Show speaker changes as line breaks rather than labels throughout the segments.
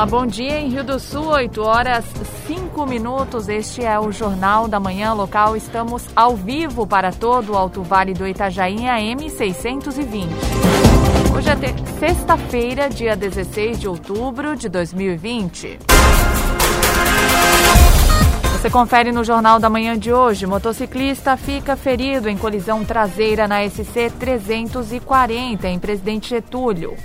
Olá, bom dia. Em Rio do Sul, 8 horas 5 minutos. Este é o Jornal da Manhã Local. Estamos ao vivo para todo o Alto Vale do Itajaí, AM 620. Hoje é sexta-feira, dia 16 de outubro de 2020. Você confere no Jornal da Manhã de hoje. Motociclista fica ferido em colisão traseira na SC 340 em Presidente Getúlio.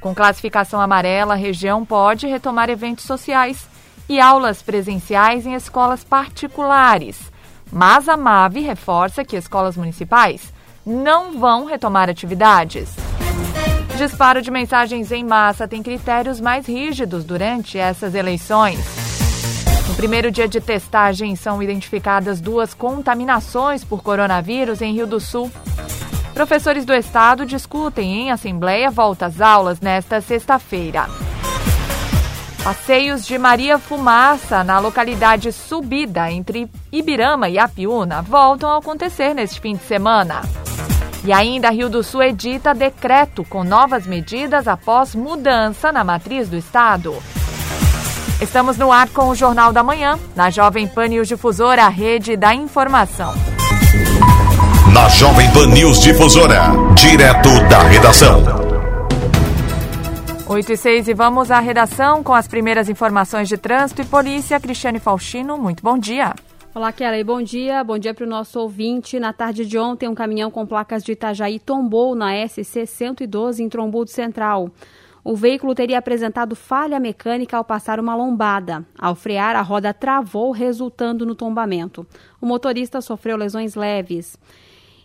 Com classificação amarela, a região pode retomar eventos sociais e aulas presenciais em escolas particulares. Mas a MAVE reforça que escolas municipais não vão retomar atividades. Disparo de mensagens em massa tem critérios mais rígidos durante essas eleições. No primeiro dia de testagem, são identificadas duas contaminações por coronavírus em Rio do Sul. Professores do Estado discutem em Assembleia volta às aulas nesta sexta-feira. Passeios de Maria Fumaça na localidade Subida, entre Ibirama e Apiúna, voltam a acontecer neste fim de semana. E ainda Rio do Sul edita decreto com novas medidas após mudança na matriz do Estado. Estamos no ar com o Jornal da Manhã, na Jovem Pan News Difusora, a rede da informação.
Na Jovem Pan News Difusora, direto da redação.
8 e 6 e vamos à redação com as primeiras informações de trânsito e polícia. Cristiane Faustino, muito bom dia.
Olá, Kelly, bom dia. Bom dia para o nosso ouvinte. Na tarde de ontem, um caminhão com placas de Itajaí tombou na SC 112 em Trombudo Central. O veículo teria apresentado falha mecânica ao passar uma lombada. Ao frear, a roda travou, resultando no tombamento. O motorista sofreu lesões leves.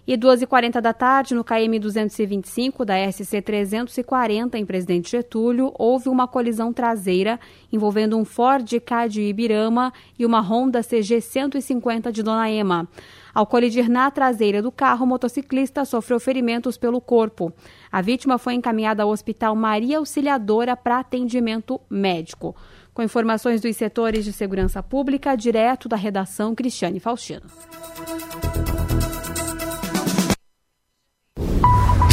E 2h40 da tarde, no KM 225 da SC 340, em Presidente Getúlio, houve uma colisão traseira envolvendo um Ford K de Ibirama e uma Honda CG 150 de Dona Ema. Ao colidir na traseira do carro, o motociclista sofreu ferimentos pelo corpo. A vítima foi encaminhada ao Hospital Maria Auxiliadora para atendimento médico. Com informações dos setores de segurança pública, direto da redação Cristiane Faustino.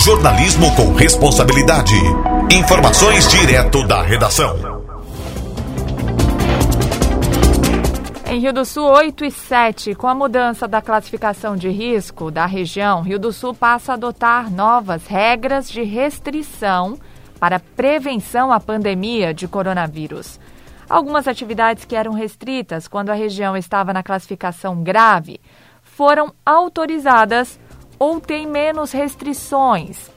Jornalismo com responsabilidade. Informações direto da redação.
Em Rio do Sul, 8 e 7, com a mudança da classificação de risco da região, Rio do Sul passa a adotar novas regras de restrição para prevenção à pandemia de coronavírus. Algumas atividades que eram restritas quando a região estava na classificação grave foram autorizadas ou têm menos restrições.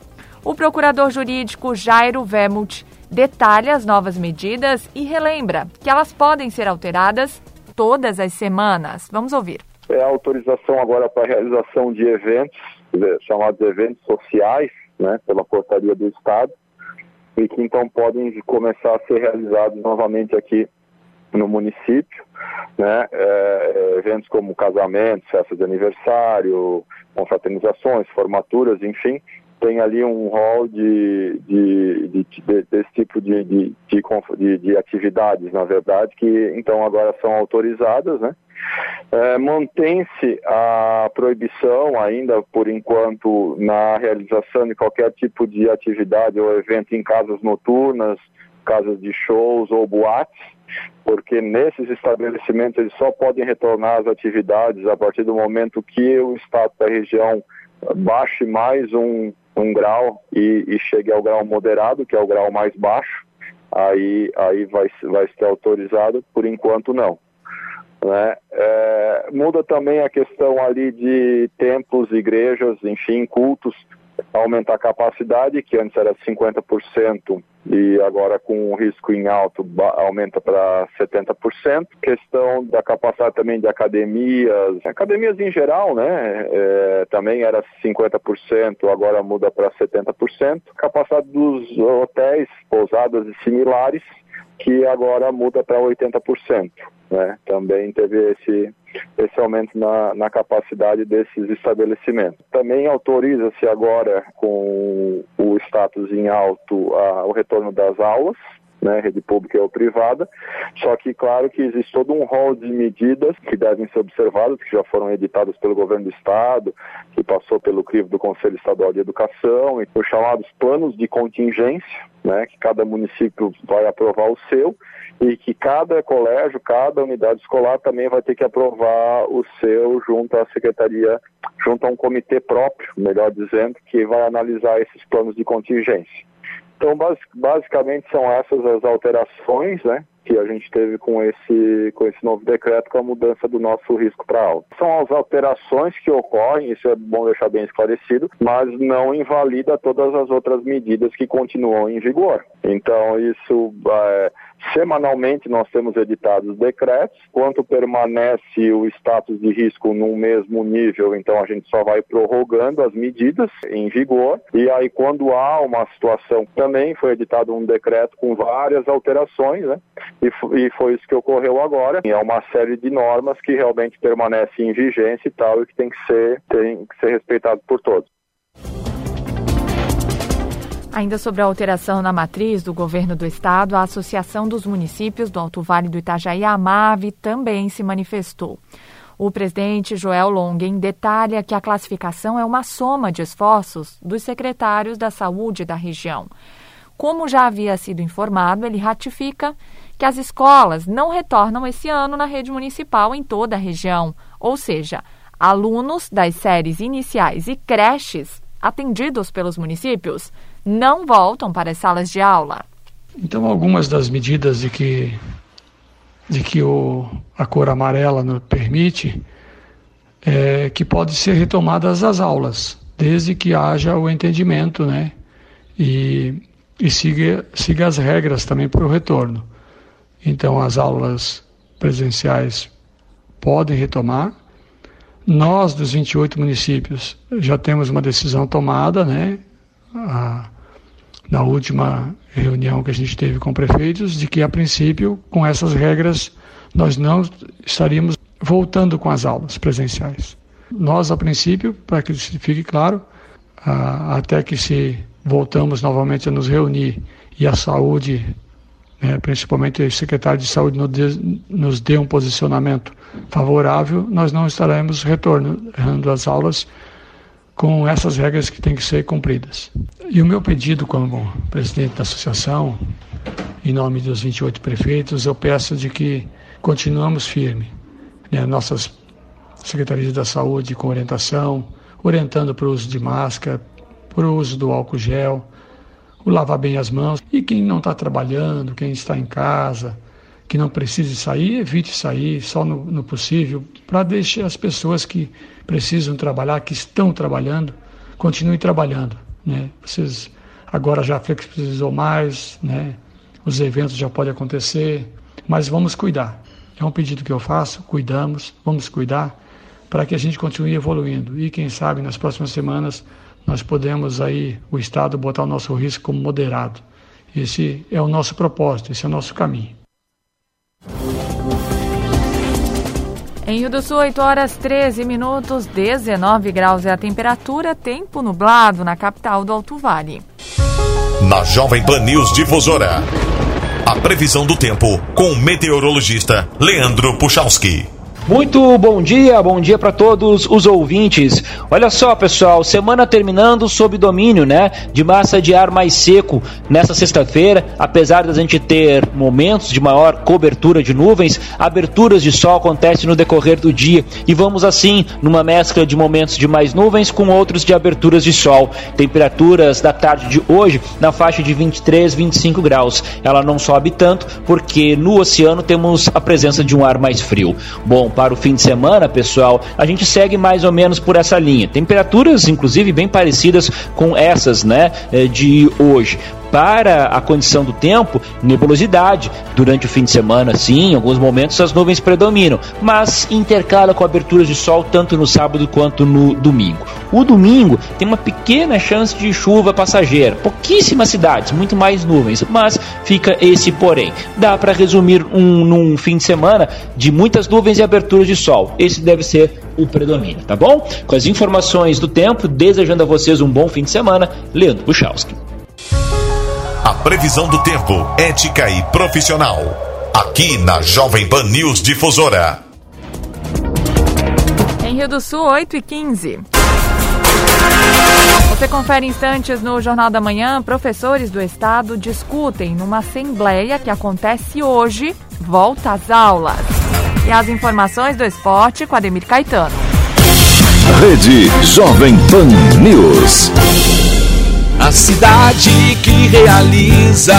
O procurador jurídico Jairo Vermut detalha as novas medidas e relembra que elas podem ser alteradas todas as semanas. Vamos ouvir.
É a autorização agora para a realização de eventos, chamados eventos sociais, né, pela portaria do Estado, e que então podem começar a ser realizados novamente aqui no município, né, é, eventos como casamentos, festas de aniversário, confraternizações, formaturas, enfim, tem ali um rol de, de, de, de desse tipo de, de, de, atividades, na verdade, que então agora são autorizadas, né? É, Mantém-se a proibição ainda, por enquanto, na realização de qualquer tipo de atividade ou evento em casas noturnas, casas de shows ou boates, porque nesses estabelecimentos eles só podem retornar às atividades a partir do momento que o Estado da região baixe mais um, um grau e, e chegue ao grau moderado, que é o grau mais baixo, aí, aí vai, vai ser autorizado, por enquanto não. Né? É, muda também a questão ali de templos, igrejas, enfim, cultos, aumentar a capacidade, que antes era 50%, e agora com o risco em alto aumenta para 70%. Questão da capacidade também de academias, academias em geral, né? É, também era 50%, agora muda para 70%. Capacidade dos hotéis, pousadas e similares, que agora muda para 80%. Né? Também teve esse, esse aumento na, na capacidade desses estabelecimentos. Também autoriza-se agora, com o status em alto, a, o retorno das aulas, né, rede pública ou privada, só que claro que existe todo um rol de medidas que devem ser observadas, que já foram editadas pelo governo do estado, que passou pelo crivo do Conselho Estadual de Educação, e os chamados planos de contingência, né, que cada município vai aprovar o seu e que cada colégio, cada unidade escolar também vai ter que aprovar o seu junto à secretaria, junto a um comitê próprio, melhor dizendo, que vai analisar esses planos de contingência. Então, basicamente são essas as alterações, né, que a gente teve com esse, com esse novo decreto, com a mudança do nosso risco para alta. São as alterações que ocorrem, isso é bom deixar bem esclarecido, mas não invalida todas as outras medidas que continuam em vigor. Então, isso é, Semanalmente nós temos editados decretos, quanto permanece o status de risco no mesmo nível, então a gente só vai prorrogando as medidas em vigor, e aí quando há uma situação, também foi editado um decreto com várias alterações, né? E, e foi isso que ocorreu agora. É uma série de normas que realmente permanecem em vigência e tal, e que tem que ser, tem que ser respeitado por todos.
Ainda sobre a alteração na matriz do governo do estado, a Associação dos Municípios do Alto Vale do Itajaí, a AMAVE, também se manifestou. O presidente Joel Longen detalha que a classificação é uma soma de esforços dos secretários da saúde da região. Como já havia sido informado, ele ratifica que as escolas não retornam esse ano na rede municipal em toda a região, ou seja, alunos das séries iniciais e creches atendidos pelos municípios não voltam para as salas de aula.
Então, algumas das medidas de que, de que o, a cor amarela nos permite é que pode ser retomadas as aulas, desde que haja o entendimento, né? E, e siga, siga as regras também para o retorno. Então, as aulas presenciais podem retomar. Nós, dos 28 municípios, já temos uma decisão tomada, né? A, na última reunião que a gente teve com prefeitos, de que a princípio, com essas regras, nós não estaríamos voltando com as aulas presenciais. Nós, a princípio, para que fique claro, até que se voltamos novamente a nos reunir e a saúde, né, principalmente o secretário de saúde nos dê um posicionamento favorável, nós não estaremos retornando às aulas com essas regras que têm que ser cumpridas. E o meu pedido como presidente da associação, em nome dos 28 prefeitos, eu peço de que continuamos firme. Né, nossas secretarias da saúde com orientação, orientando para o uso de máscara, para o uso do álcool gel, o lavar bem as mãos. E quem não está trabalhando, quem está em casa, que não precise sair, evite sair só no, no possível, para deixar as pessoas que precisam trabalhar, que estão trabalhando, continuem trabalhando. Né? Vocês agora já flexibilizou mais, né? os eventos já podem acontecer, mas vamos cuidar. É um pedido que eu faço, cuidamos, vamos cuidar para que a gente continue evoluindo. E quem sabe nas próximas semanas nós podemos aí, o Estado, botar o nosso risco como moderado. Esse é o nosso propósito, esse é o nosso caminho.
Em Rio do Sul, 8 horas 13 minutos, 19 graus é a temperatura, tempo nublado na capital do Alto Vale.
Na Jovem Pan News Difusora, a previsão do tempo com o meteorologista Leandro Puchalski.
Muito bom dia, bom dia para todos os ouvintes. Olha só, pessoal, semana terminando sob domínio, né, de massa de ar mais seco nessa sexta-feira, apesar da gente ter momentos de maior cobertura de nuvens, aberturas de sol acontecem no decorrer do dia e vamos assim numa mescla de momentos de mais nuvens com outros de aberturas de sol. Temperaturas da tarde de hoje na faixa de 23, 25 graus. Ela não sobe tanto porque no oceano temos a presença de um ar mais frio. Bom, para o fim de semana, pessoal, a gente segue mais ou menos por essa linha. Temperaturas, inclusive, bem parecidas com essas, né, eh, de hoje para a condição do tempo, nebulosidade. Durante o fim de semana, sim, em alguns momentos as nuvens predominam, mas intercala com aberturas de sol tanto no sábado quanto no domingo. O domingo tem uma pequena chance de chuva passageira, pouquíssimas cidades, muito mais nuvens, mas fica esse porém. Dá para resumir um, num fim de semana de muitas nuvens e aberturas de sol. Esse deve ser o predomínio, tá bom? Com as informações do tempo, desejando a vocês um bom fim de semana, Leandro Puchalski.
A previsão do tempo, ética e profissional. Aqui na Jovem Pan News Difusora.
Em Rio do Sul, 8 e 15. Você confere instantes no Jornal da Manhã. Professores do Estado discutem numa assembleia que acontece hoje, volta às aulas. E as informações do esporte com Ademir Caetano.
Rede Jovem Pan News.
A cidade que realiza,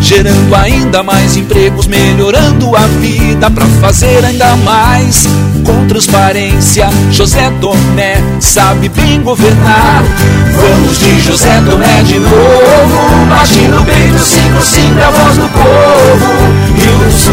gerando ainda mais empregos, melhorando a vida para fazer ainda mais. Com transparência, José Tomé sabe bem governar. Vamos de José Tomé de novo, bate no peito, 55 a voz do povo. Rio do Sul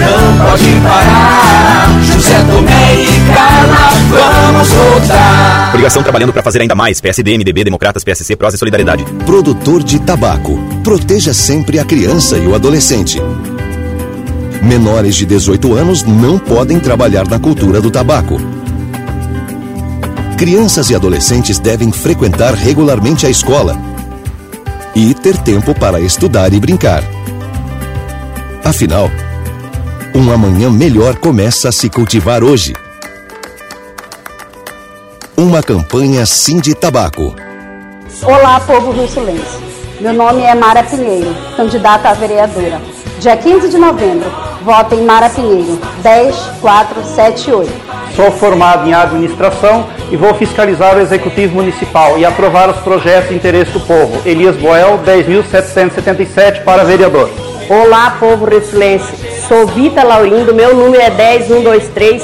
não pode parar. José Tomé e Carla, vamos votar.
Obrigação trabalhando para fazer ainda mais. PSD, MDB, Democratas, PSC, Prós e Solidariedade.
Produtor de tabaco. Proteja sempre a criança e o adolescente. Menores de 18 anos não podem trabalhar na cultura do tabaco. Crianças e adolescentes devem frequentar regularmente a escola e ter tempo para estudar e brincar. Afinal, um amanhã melhor começa a se cultivar hoje. Uma campanha Sim de Tabaco.
Olá, povo russulense. Meu nome é Mara Pinheiro, candidata a vereadora. Dia 15 de novembro, vote em Mara Pinheiro, 10478.
Sou formado em administração e vou fiscalizar o executivo municipal e aprovar os projetos de interesse do povo. Elias Boel, 10.777 para vereador.
Olá, povo russulense. Sou Vita Laurindo, meu número é 10123.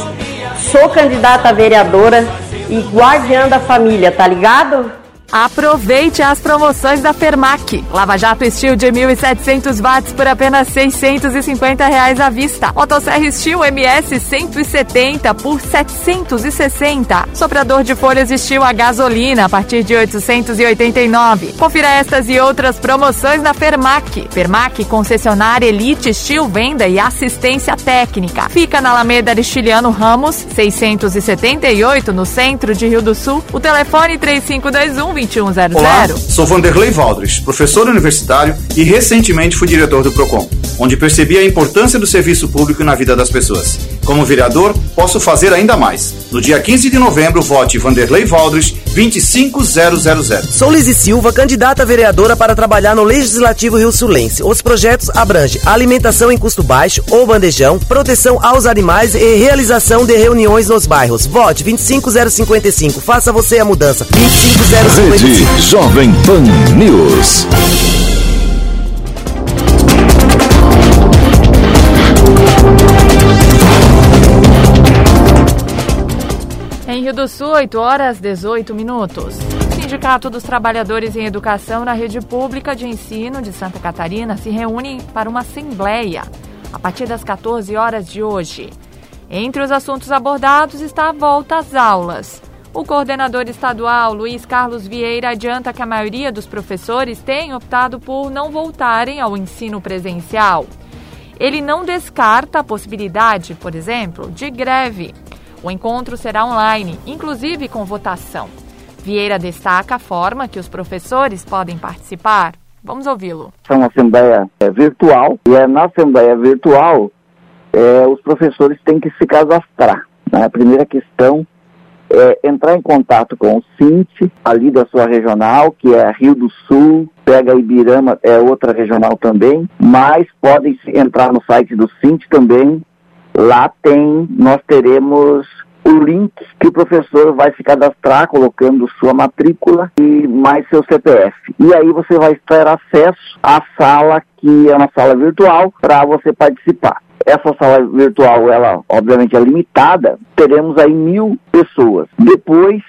Sou candidata a vereadora e guardiã da família, tá ligado?
Aproveite as promoções da Fermac. Lava Jato Steel de 1.700 watts por apenas 650 reais à vista. Motosserra Steel MS 170 por 760. Soprador de folhas Steel a gasolina a partir de 889. Confira estas e outras promoções na Fermac. Fermac, concessionária Elite Steel Venda e Assistência Técnica. Fica na Alameda Aristiliano Ramos, 678, no centro de Rio do Sul. O telefone 3521 2100.
Olá, sou Vanderlei Valdres, professor universitário e recentemente fui diretor do PROCON, onde percebi a importância do serviço público na vida das pessoas. Como vereador, posso fazer ainda mais. No dia 15 de novembro, vote Vanderlei Valdres 25000.
Sou Lizzy Silva, candidata a vereadora para trabalhar no Legislativo Rio Sulense. Os projetos abrangem alimentação em custo baixo ou bandejão, proteção aos animais e realização de reuniões nos bairros. Vote 25055. Faça você a mudança. 25055.
Rede Jovem Pan News.
Rio do Sul, 8 horas 18 minutos. O Sindicato dos Trabalhadores em Educação na Rede Pública de Ensino de Santa Catarina se reúne para uma assembleia a partir das 14 horas de hoje. Entre os assuntos abordados está a volta às aulas. O coordenador estadual, Luiz Carlos Vieira, adianta que a maioria dos professores tem optado por não voltarem ao ensino presencial. Ele não descarta a possibilidade, por exemplo, de greve. O encontro será online, inclusive com votação. Vieira destaca a forma que os professores podem participar. Vamos ouvi-lo.
É uma assembleia é, virtual e é na assembleia virtual é, os professores têm que se cadastrar. Né? A primeira questão é entrar em contato com o CINT, ali da sua regional, que é Rio do Sul, pega Ibirama, é outra regional também, mas podem entrar no site do CINT também. Lá tem, nós teremos o link que o professor vai se cadastrar colocando sua matrícula e mais seu CPF. E aí você vai ter acesso à sala que é uma sala virtual para você participar essa sala virtual, ela obviamente é limitada, teremos aí mil pessoas. Depois,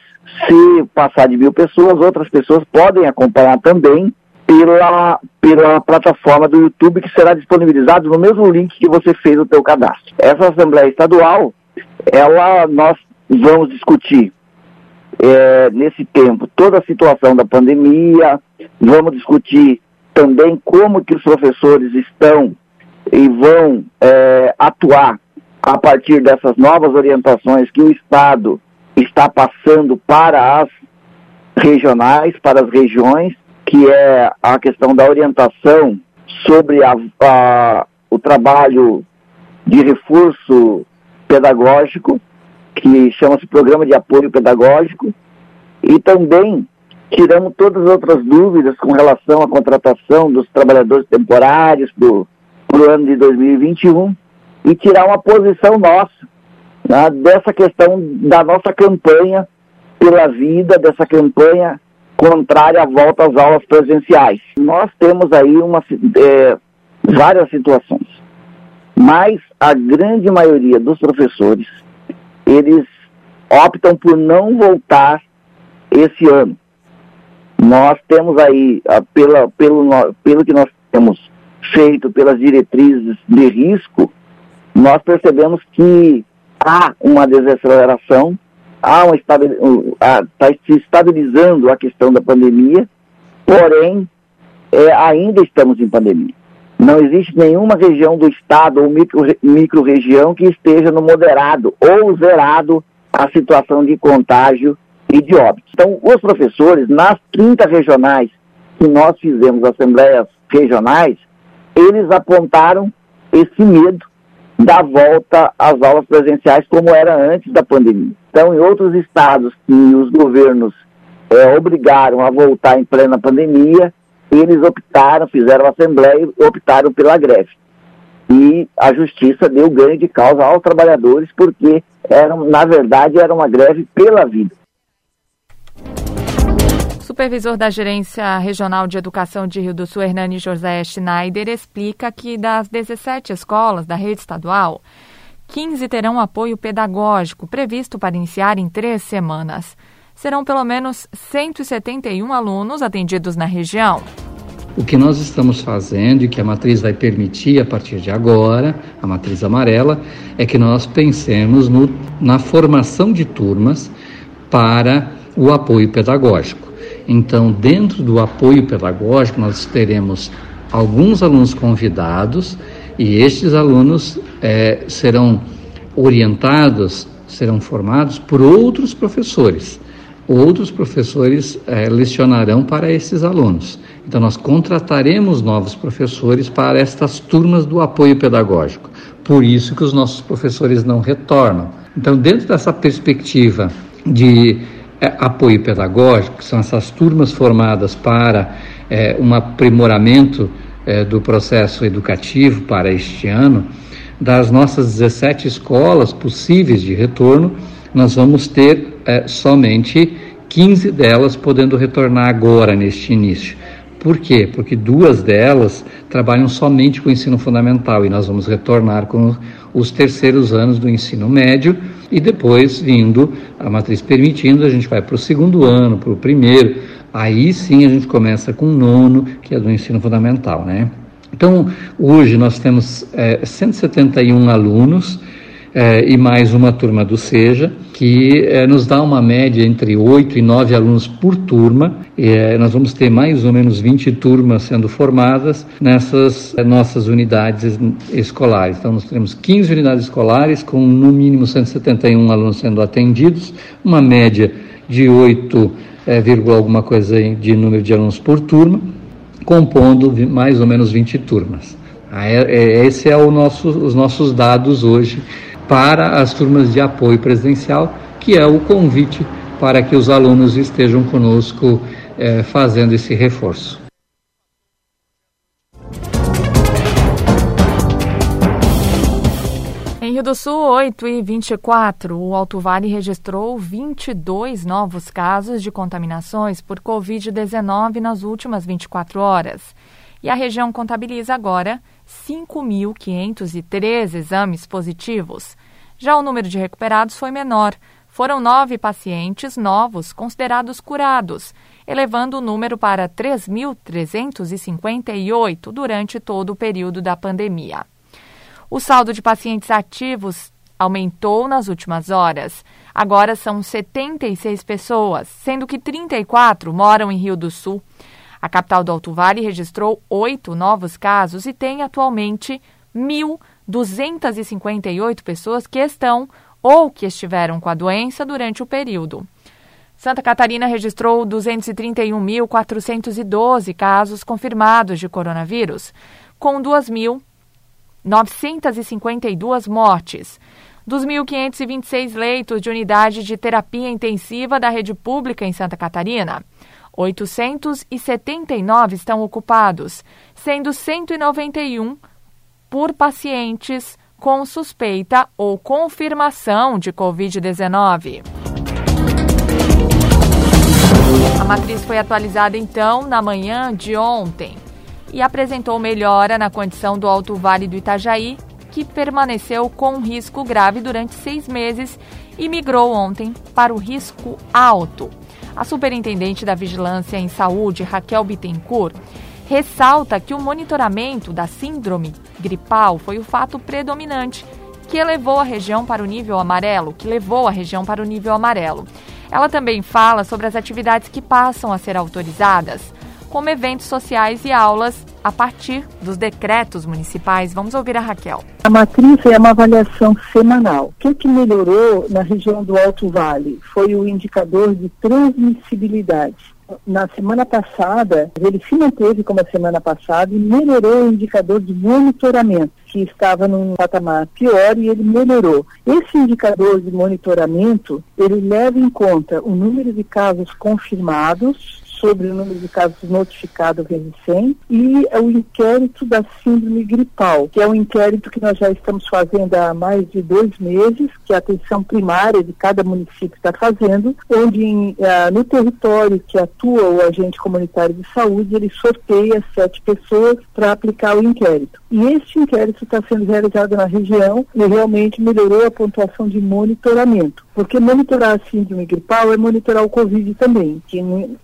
se passar de mil pessoas, outras pessoas podem acompanhar também pela, pela plataforma do YouTube que será disponibilizado no mesmo link que você fez o teu cadastro. Essa Assembleia Estadual, ela nós vamos discutir é, nesse tempo toda a situação da pandemia, vamos discutir também como que os professores estão e vão é, atuar a partir dessas novas orientações que o Estado está passando para as regionais, para as regiões, que é a questão da orientação sobre a, a, o trabalho de reforço pedagógico, que chama-se Programa de Apoio Pedagógico, e também tiramos todas as outras dúvidas com relação à contratação dos trabalhadores temporários para o ano de 2021 e tirar uma posição nossa né, dessa questão da nossa campanha pela vida, dessa campanha contrária à volta às aulas presenciais. Nós temos aí uma, é, várias situações, mas a grande maioria dos professores, eles optam por não voltar esse ano. Nós temos aí, pela, pelo, pelo que nós temos feito pelas diretrizes de risco, nós percebemos que há uma desaceleração, há uma está se estabilizando a questão da pandemia, porém é, ainda estamos em pandemia. Não existe nenhuma região do estado ou micro-região que esteja no moderado ou zerado a situação de contágio e de óbito. Então, os professores, nas 30 regionais que nós fizemos, assembleias regionais, eles apontaram esse medo da volta às aulas presenciais como era antes da pandemia. Então, em outros estados que os governos é, obrigaram a voltar em plena pandemia, eles optaram, fizeram assembleia e optaram pela greve. E a justiça deu ganho de causa aos trabalhadores, porque, era, na verdade, era uma greve pela vida
supervisor da Gerência Regional de Educação de Rio do Sul, Hernani José Schneider, explica que das 17 escolas da rede estadual, 15 terão apoio pedagógico previsto para iniciar em três semanas. Serão pelo menos 171 alunos atendidos na região.
O que nós estamos fazendo e que a matriz vai permitir a partir de agora, a matriz amarela, é que nós pensemos no, na formação de turmas para o apoio pedagógico. Então, dentro do apoio pedagógico, nós teremos alguns alunos convidados e estes alunos é, serão orientados, serão formados por outros professores. Outros professores é, lecionarão para esses alunos. Então, nós contrataremos novos professores para estas turmas do apoio pedagógico. Por isso que os nossos professores não retornam. Então, dentro dessa perspectiva de é, apoio pedagógico, que são essas turmas formadas para é, um aprimoramento é, do processo educativo para este ano, das nossas 17 escolas possíveis de retorno, nós vamos ter é, somente 15 delas podendo retornar agora, neste início. Por quê? Porque duas delas trabalham somente com o ensino fundamental e nós vamos retornar com os terceiros anos do ensino médio e depois, vindo a matriz permitindo, a gente vai para o segundo ano, para o primeiro. Aí sim a gente começa com o nono, que é do ensino fundamental, né? Então, hoje nós temos é, 171 alunos é, e mais uma turma do SEJA, que é, nos dá uma média entre 8 e 9 alunos por turma. É, nós vamos ter mais ou menos 20 turmas sendo formadas nessas é, nossas unidades escolares. Então, nós teremos 15 unidades escolares, com no mínimo 171 alunos sendo atendidos, uma média de 8, é, alguma coisa de número de alunos por turma, compondo mais ou menos 20 turmas. Ah, é, é, esse é o nosso, os nossos dados hoje para as turmas de apoio presidencial, que é o convite para que os alunos estejam conosco eh, fazendo esse reforço.
Rio do Sul, 8 e 24, o Alto Vale registrou 22 novos casos de contaminações por Covid-19 nas últimas 24 horas. E a região contabiliza agora 5.513 exames positivos. Já o número de recuperados foi menor. Foram nove pacientes novos considerados curados, elevando o número para 3.358 durante todo o período da pandemia. O saldo de pacientes ativos aumentou nas últimas horas. Agora são 76 pessoas, sendo que 34 moram em Rio do Sul. A capital do Alto Vale registrou oito novos casos e tem atualmente 1.258 pessoas que estão ou que estiveram com a doença durante o período. Santa Catarina registrou 231.412 casos confirmados de coronavírus, com 2.952 mortes. Dos 1.526 leitos de unidade de terapia intensiva da rede pública em Santa Catarina, 879 estão ocupados, sendo 191 por pacientes com suspeita ou confirmação de Covid-19. A matriz foi atualizada então na manhã de ontem e apresentou melhora na condição do Alto Vale do Itajaí, que permaneceu com risco grave durante seis meses e migrou ontem para o risco alto. A superintendente da Vigilância em Saúde, Raquel Bittencourt, ressalta que o monitoramento da síndrome gripal foi o fato predominante que elevou a região para o nível amarelo, que levou a região para o nível amarelo. Ela também fala sobre as atividades que passam a ser autorizadas, como eventos sociais e aulas a partir dos decretos municipais. Vamos ouvir a Raquel.
A matriz é uma avaliação semanal. O que, que melhorou na região do Alto Vale foi o indicador de transmissibilidade na semana passada, ele se manteve como a semana passada e melhorou o indicador de monitoramento, que estava num patamar pior e ele melhorou. Esse indicador de monitoramento, ele leva em conta o número de casos confirmados, sobre o número de casos notificados recém e o inquérito da síndrome gripal, que é um inquérito que nós já estamos fazendo há mais de dois meses, que a atenção primária de cada município está fazendo, onde em, uh, no território que atua o agente comunitário de saúde, ele sorteia sete pessoas para aplicar o inquérito. E este inquérito está sendo realizado na região e realmente melhorou a pontuação de monitoramento. Porque monitorar a síndrome gripal é monitorar o Covid também, que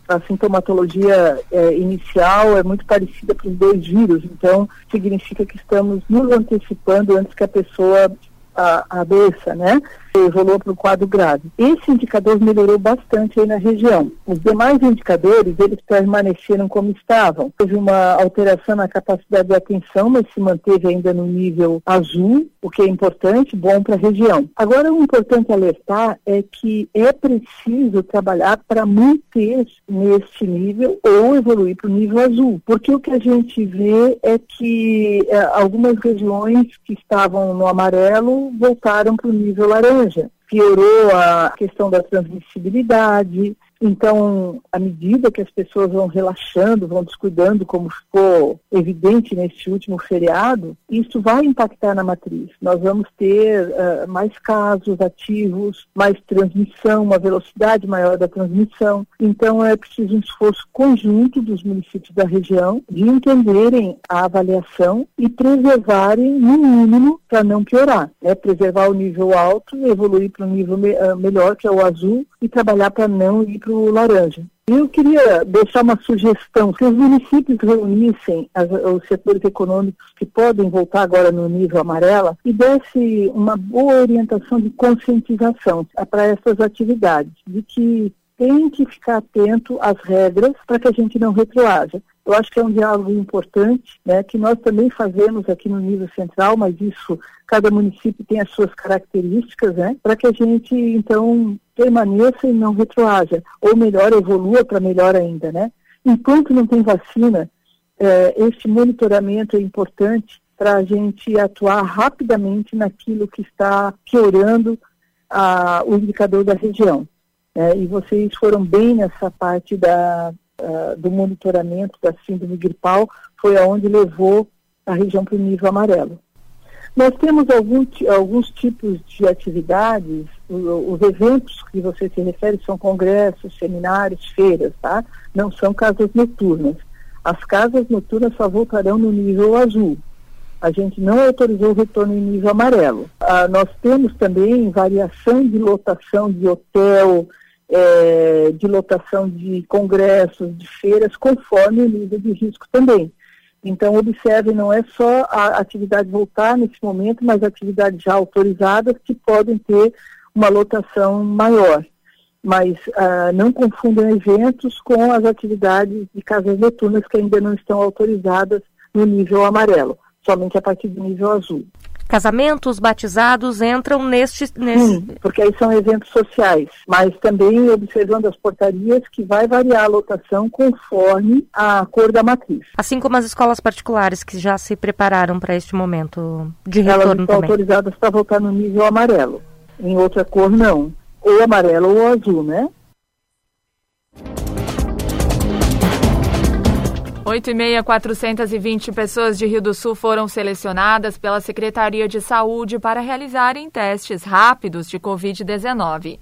a sintomatologia é, inicial é muito parecida para os dois vírus, então significa que estamos nos antecipando antes que a pessoa a, a doença, né? Evoluiu para o quadro grave. Esse indicador melhorou bastante aí na região. Os demais indicadores, eles permaneceram como estavam. Houve uma alteração na capacidade de atenção, mas se manteve ainda no nível azul, o que é importante, bom para a região. Agora, o importante alertar é que é preciso trabalhar para manter neste nível ou evoluir para o nível azul, porque o que a gente vê é que é, algumas regiões que estavam no amarelo voltaram para o nível laranja. Piorou a questão da transmissibilidade, então, à medida que as pessoas vão relaxando, vão descuidando, como ficou evidente neste último feriado, isso vai impactar na matriz. Nós vamos ter uh, mais casos ativos, mais transmissão, uma velocidade maior da transmissão. Então, é preciso um esforço conjunto dos municípios da região de entenderem a avaliação e preservarem, no mínimo, para não piorar. Né? Preservar o nível alto, evoluir para um nível me uh, melhor, que é o azul, e trabalhar para não ir para o laranja. Eu queria deixar uma sugestão, se os municípios reunissem as, os setores econômicos que podem voltar agora no nível amarela e desse uma boa orientação de conscientização para essas atividades, de que tem que ficar atento às regras para que a gente não retroaja. Eu acho que é um diálogo importante, né, que nós também fazemos aqui no nível central, mas isso, cada município tem as suas características, né, para que a gente, então, permaneça e não retroaja, ou melhor, evolua para melhor ainda, né. Enquanto não tem vacina, é, esse monitoramento é importante para a gente atuar rapidamente naquilo que está piorando a, o indicador da região. É, e vocês foram bem nessa parte da, uh, do monitoramento da síndrome gripal, foi aonde levou a região para o nível amarelo. Nós temos algum, alguns tipos de atividades, os, eventos que você se refere são congressos, seminários, feiras, tá? Não são casas noturnas. As casas noturnas só voltarão no nível azul. A gente não autorizou o retorno em nível amarelo. Ah, nós temos também variação de lotação de hotel, é, de lotação de congressos, de feiras, conforme o nível de risco também. Então, observe, não é só a atividade voltar nesse momento, mas atividades já autorizadas que podem ter uma lotação maior. Mas ah, não confundam eventos com as atividades de casas noturnas que ainda não estão autorizadas no nível amarelo, somente a partir do nível azul
casamentos, batizados entram neste, neste...
Sim, porque aí são eventos sociais, mas também observando as portarias que vai variar a lotação conforme a cor da matriz.
Assim como as escolas particulares que já se prepararam para este momento de retorno
Elas estão
também.
autorizadas para voltar no nível amarelo. Em outra cor não. Ou amarelo ou azul, né?
8 e meia, 420 pessoas de Rio do Sul foram selecionadas pela Secretaria de Saúde para realizarem testes rápidos de Covid-19.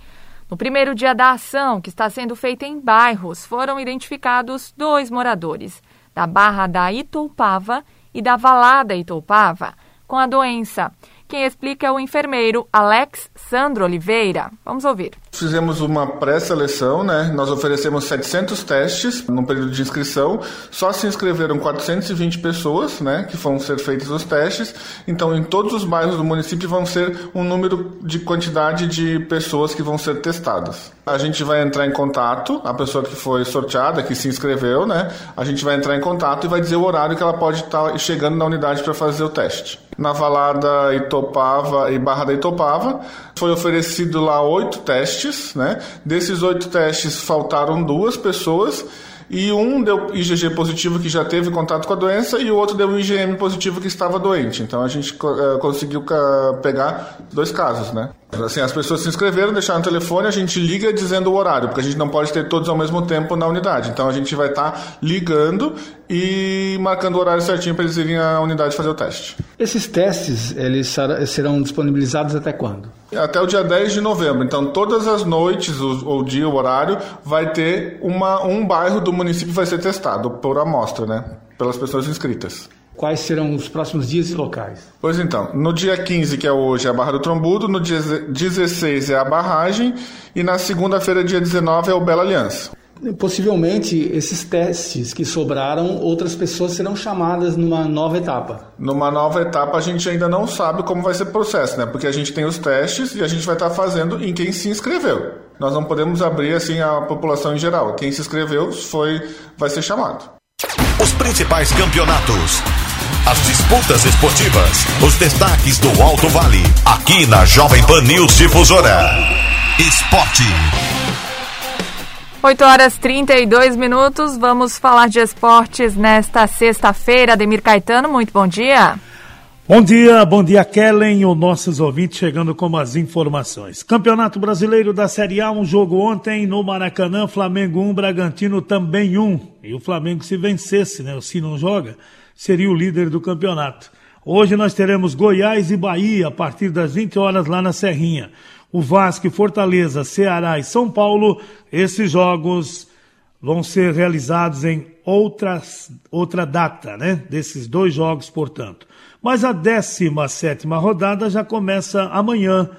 No primeiro dia da ação, que está sendo feita em bairros, foram identificados dois moradores da Barra da Itoupava e da Valada Itoupava com a doença. Quem explica é o enfermeiro Alex Sandro Oliveira. Vamos ouvir.
Fizemos uma pré-seleção, né? Nós oferecemos 700 testes no período de inscrição. Só se inscreveram 420 pessoas, né? Que vão ser feitos os testes. Então, em todos os bairros do município vão ser um número de quantidade de pessoas que vão ser testadas. A gente vai entrar em contato, a pessoa que foi sorteada, que se inscreveu, né? A gente vai entrar em contato e vai dizer o horário que ela pode estar chegando na unidade para fazer o teste. Na Valada Itopava e Barra da Itopava, foi oferecido lá oito testes, né? Desses oito testes faltaram duas pessoas e um deu IgG positivo que já teve contato com a doença e o outro deu IgM positivo que estava doente. Então a gente uh, conseguiu uh, pegar dois casos, né? Assim, as pessoas se inscreveram, deixaram o telefone, a gente liga dizendo o horário, porque a gente não pode ter todos ao mesmo tempo na unidade. Então a gente vai estar tá ligando e marcando o horário certinho para eles irem à unidade fazer o teste.
Esses testes, eles serão disponibilizados até quando?
Até o dia 10 de novembro. Então todas as noites, ou dia, o horário, vai ter uma, um bairro do município vai ser testado por amostra, né? Pelas pessoas inscritas.
Quais serão os próximos dias e locais?
Pois então, no dia 15, que é hoje, é a Barra do Trombudo, no dia 16 é a Barragem e na segunda-feira, dia 19, é o Bela Aliança.
Possivelmente, esses testes que sobraram, outras pessoas serão chamadas numa nova etapa.
Numa nova etapa, a gente ainda não sabe como vai ser o processo, né? Porque a gente tem os testes e a gente vai estar fazendo em quem se inscreveu. Nós não podemos abrir assim a população em geral. Quem se inscreveu foi, vai ser chamado.
Os principais campeonatos, as disputas esportivas, os destaques do Alto Vale, aqui na Jovem Pan News Difusora. Esporte.
8 horas 32 minutos. Vamos falar de esportes nesta sexta-feira. Demir Caetano, muito bom dia.
Bom dia, bom dia Kellen e os nossos ouvintes chegando com as informações. Campeonato Brasileiro da Série A, um jogo ontem no Maracanã, Flamengo 1, Bragantino também 1. E o Flamengo se vencesse, né, se não joga, seria o líder do campeonato. Hoje nós teremos Goiás e Bahia a partir das 20 horas lá na Serrinha. O Vasco, Fortaleza, Ceará e São Paulo, esses jogos vão ser realizados em outras, outra data, né? Desses dois jogos, portanto. Mas a 17 rodada já começa amanhã.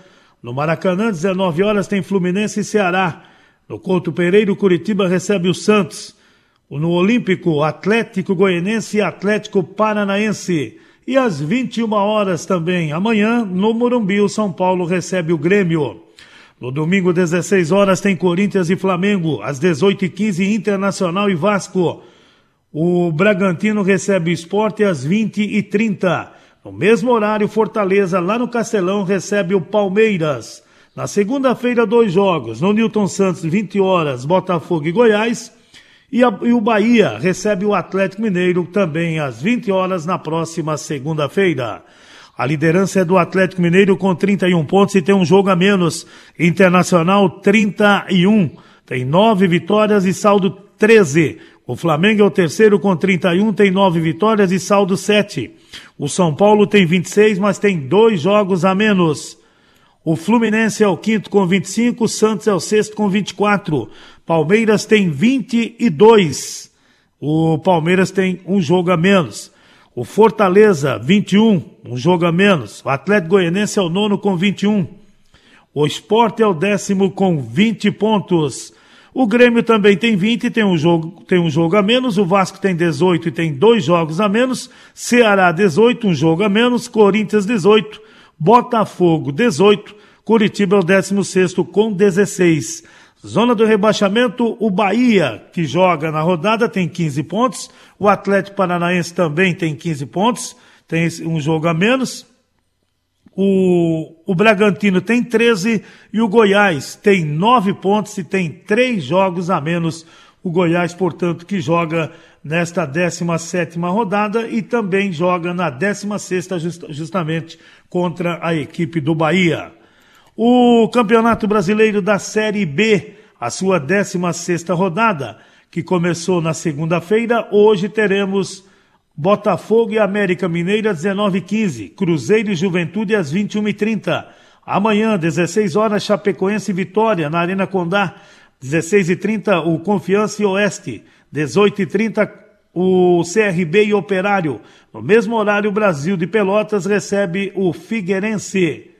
No Maracanã, 19 horas, tem Fluminense e Ceará. No Couto Pereira, o Curitiba recebe o Santos. No Olímpico, Atlético Goianense e Atlético Paranaense. E às 21 horas também, amanhã, no Morumbi, o São Paulo recebe o Grêmio. No domingo, 16 horas, tem Corinthians e Flamengo. Às 18h15, Internacional e Vasco. O Bragantino recebe o esporte às 20h30. No mesmo horário, Fortaleza, lá no Castelão, recebe o Palmeiras. Na segunda-feira, dois jogos. No Newton Santos, 20 horas, Botafogo e Goiás. E, a, e, o Bahia recebe o Atlético Mineiro também às 20 horas na próxima segunda-feira. A liderança é do Atlético Mineiro com 31 pontos e tem um jogo a menos. Internacional 31. Tem nove vitórias e saldo 13. O Flamengo é o terceiro com 31, tem nove vitórias e saldo 7. O São Paulo tem 26, mas tem dois jogos a menos. O Fluminense é o quinto com 25, o Santos é o sexto com 24. Palmeiras tem 22. O Palmeiras tem um jogo a menos. O Fortaleza, 21, um jogo a menos. O Atlético Goianense é o nono com 21. O Esporte é o décimo com 20 pontos. O Grêmio também tem 20 e tem um jogo, tem um jogo a menos. O Vasco tem 18 e tem dois jogos a menos. Ceará 18, um jogo a menos. Corinthians 18. Botafogo 18. Curitiba é o 16 com 16. Zona do rebaixamento, o Bahia, que joga na rodada, tem 15 pontos. O Atlético Paranaense também tem 15 pontos, tem um jogo a menos. O, o Bragantino tem 13 e o Goiás tem 9 pontos e tem 3 jogos a menos. O Goiás, portanto, que joga nesta 17 rodada e também joga na 16 just, justamente contra a equipe do Bahia. O Campeonato Brasileiro da Série B, a sua 16 rodada, que começou na segunda-feira. Hoje teremos Botafogo e América Mineira, 19h15. Cruzeiro e Juventude, às 21h30. Amanhã, 16 horas, Chapecoense e Vitória, na Arena Condá. 16h30, o Confiança e Oeste. 18h30, o CRB e Operário. No mesmo horário, o Brasil de Pelotas recebe o Figueirense.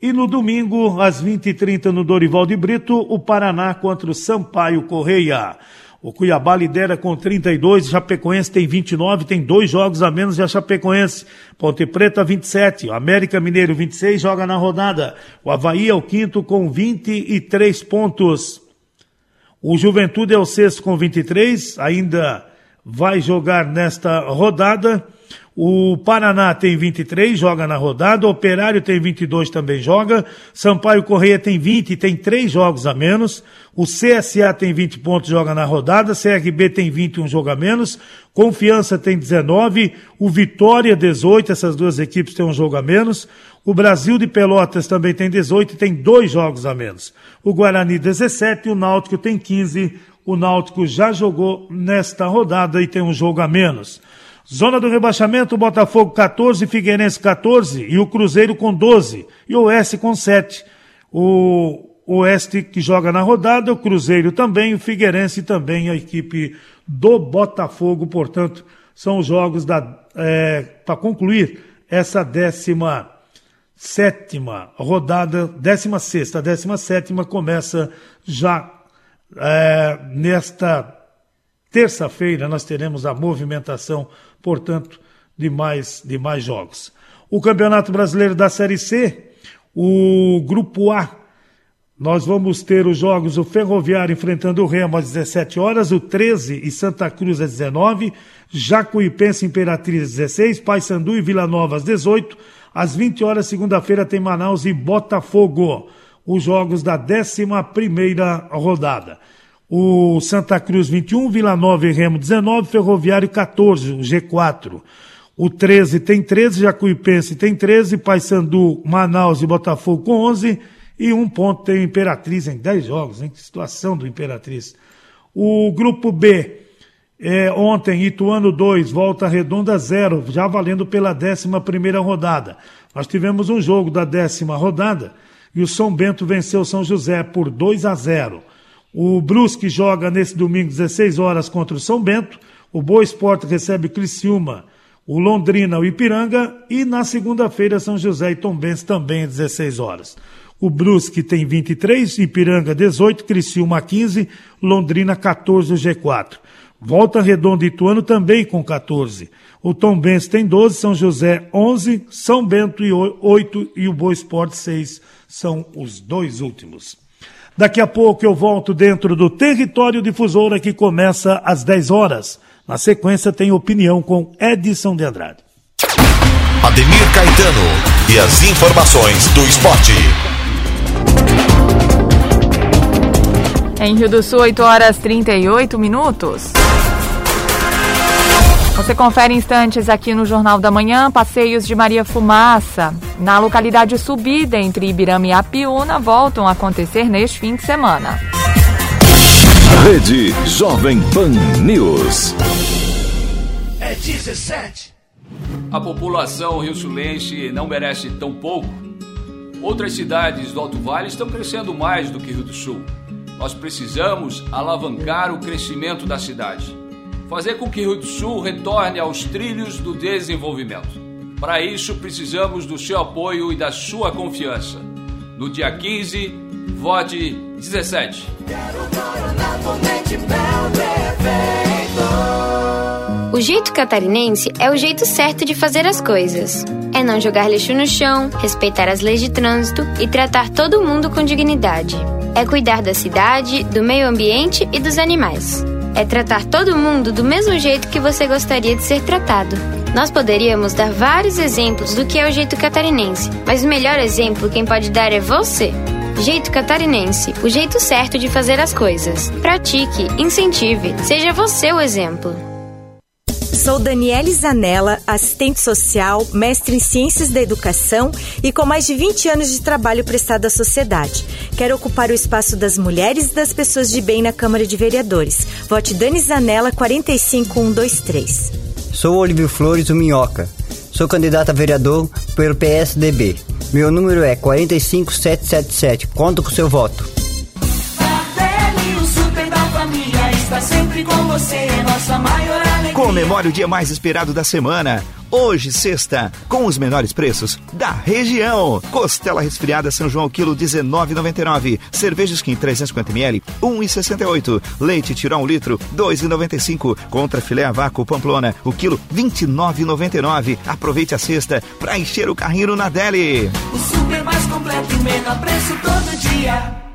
E no domingo, às 20h30, no Dorival de Brito, o Paraná contra o Sampaio Correia. O Cuiabá lidera com 32, Chapecoense tem 29, tem dois jogos a menos de a Chapecoense. Ponte Preta 27, o América Mineiro 26 joga na rodada. O Havaí é o quinto com 23 pontos. O Juventude é o sexto com 23, ainda vai jogar nesta rodada. O Paraná tem 23, joga na rodada. O Operário tem 22, também joga. Sampaio Correia tem 20, tem três jogos a menos. O CSA tem 20 pontos, joga na rodada. CRB tem 21, joga a menos. Confiança tem 19. O Vitória 18, essas duas equipes têm um jogo a menos. O Brasil de Pelotas também tem 18 e tem dois jogos a menos. O Guarani 17 e o Náutico tem 15. O Náutico já jogou nesta rodada e tem um jogo a menos. Zona do rebaixamento, Botafogo 14, Figueirense 14 e o Cruzeiro com 12 e o Oeste com 7. O Oeste que joga na rodada, o Cruzeiro também, o Figueirense também, a equipe do Botafogo, portanto, são os jogos da é, para concluir essa décima sétima rodada, décima sexta, décima sétima começa já é, nesta terça-feira nós teremos a movimentação portanto, de mais, de mais jogos. O Campeonato Brasileiro da Série C, o Grupo A, nós vamos ter os jogos, o Ferroviário enfrentando o Remo às 17 horas, o 13 e Santa Cruz às 19, Jacuipense Imperatriz às 16, Paysandu e Vila Nova às 18, às 20 horas, segunda-feira, tem Manaus e Botafogo, os jogos da 11 primeira rodada o Santa Cruz 21, Vila Nova e Remo 19, Ferroviário 14, o G4. O 13 tem 13, Jacuipense tem 13, Paysandu, Manaus e Botafogo com 11 e um ponto tem o Imperatriz em 10 jogos, hein? Que situação do Imperatriz. O grupo B, é, ontem, Ituano 2, Volta Redonda 0, já valendo pela 11 primeira rodada. Nós tivemos um jogo da décima rodada e o São Bento venceu São José por 2 a 0. O Brusque joga nesse domingo 16 horas contra o São Bento. O Boa Esporte recebe Criciúma, o Londrina, o Ipiranga. E na segunda-feira, São José e Tombense também às 16 horas. O Brusque tem 23, Ipiranga 18, Criciúma 15, Londrina 14, o G4. Volta Redonda e Ituano também com 14. O Tombense tem 12, São José 11, São Bento e 8 e o Boa Esporte 6 são os dois últimos. Daqui a pouco eu volto dentro do território difusora que começa às 10 horas. Na sequência tem opinião com Edson de Andrade.
Ademir Caetano e as informações do esporte.
Em Rio do Sul, 8 horas 38 minutos. Você confere instantes aqui no Jornal da Manhã, passeios de Maria Fumaça. Na localidade Subida, entre Ibirama e Apiúna, voltam a acontecer neste fim de semana.
Rede Jovem Pan News.
É 17. A população rio-sulense não merece tão pouco. Outras cidades do Alto Vale estão crescendo mais do que Rio do Sul. Nós precisamos alavancar o crescimento da cidade fazer com que Rio do Sul retorne aos trilhos do desenvolvimento. Para isso, precisamos do seu apoio e da sua confiança. No dia 15, vote 17.
O jeito catarinense é o jeito certo de fazer as coisas. É não jogar lixo no chão, respeitar as leis de trânsito e tratar todo mundo com dignidade. É cuidar da cidade, do meio ambiente e dos animais é tratar todo mundo do mesmo jeito que você gostaria de ser tratado. Nós poderíamos dar vários exemplos do que é o jeito catarinense, mas o melhor exemplo quem pode dar é você. Jeito catarinense, o jeito certo de fazer as coisas. Pratique, incentive, seja você o exemplo.
Sou Daniele Zanella, assistente social, mestre em ciências da educação e com mais de 20 anos de trabalho prestado à sociedade. Quero ocupar o espaço das mulheres e das pessoas de bem na Câmara de Vereadores. Vote Dani Zanella 45123.
Sou Olívio Flores, o Minhoca. Sou candidato a vereador pelo PSDB. Meu número é 45777. Conto com seu voto.
sempre com você, nossa maior. Comemore o dia mais esperado da semana. Hoje, sexta, com os menores preços da região. Costela resfriada São João, quilo 19,99. Cerveja Skin 350ml, 1,68. Leite tirou um litro, 2,95. Contra filé a vácuo Pamplona, o quilo 29,99. Aproveite a sexta para encher o carrinho na Deli.
O super mais completo menor preço todo dia.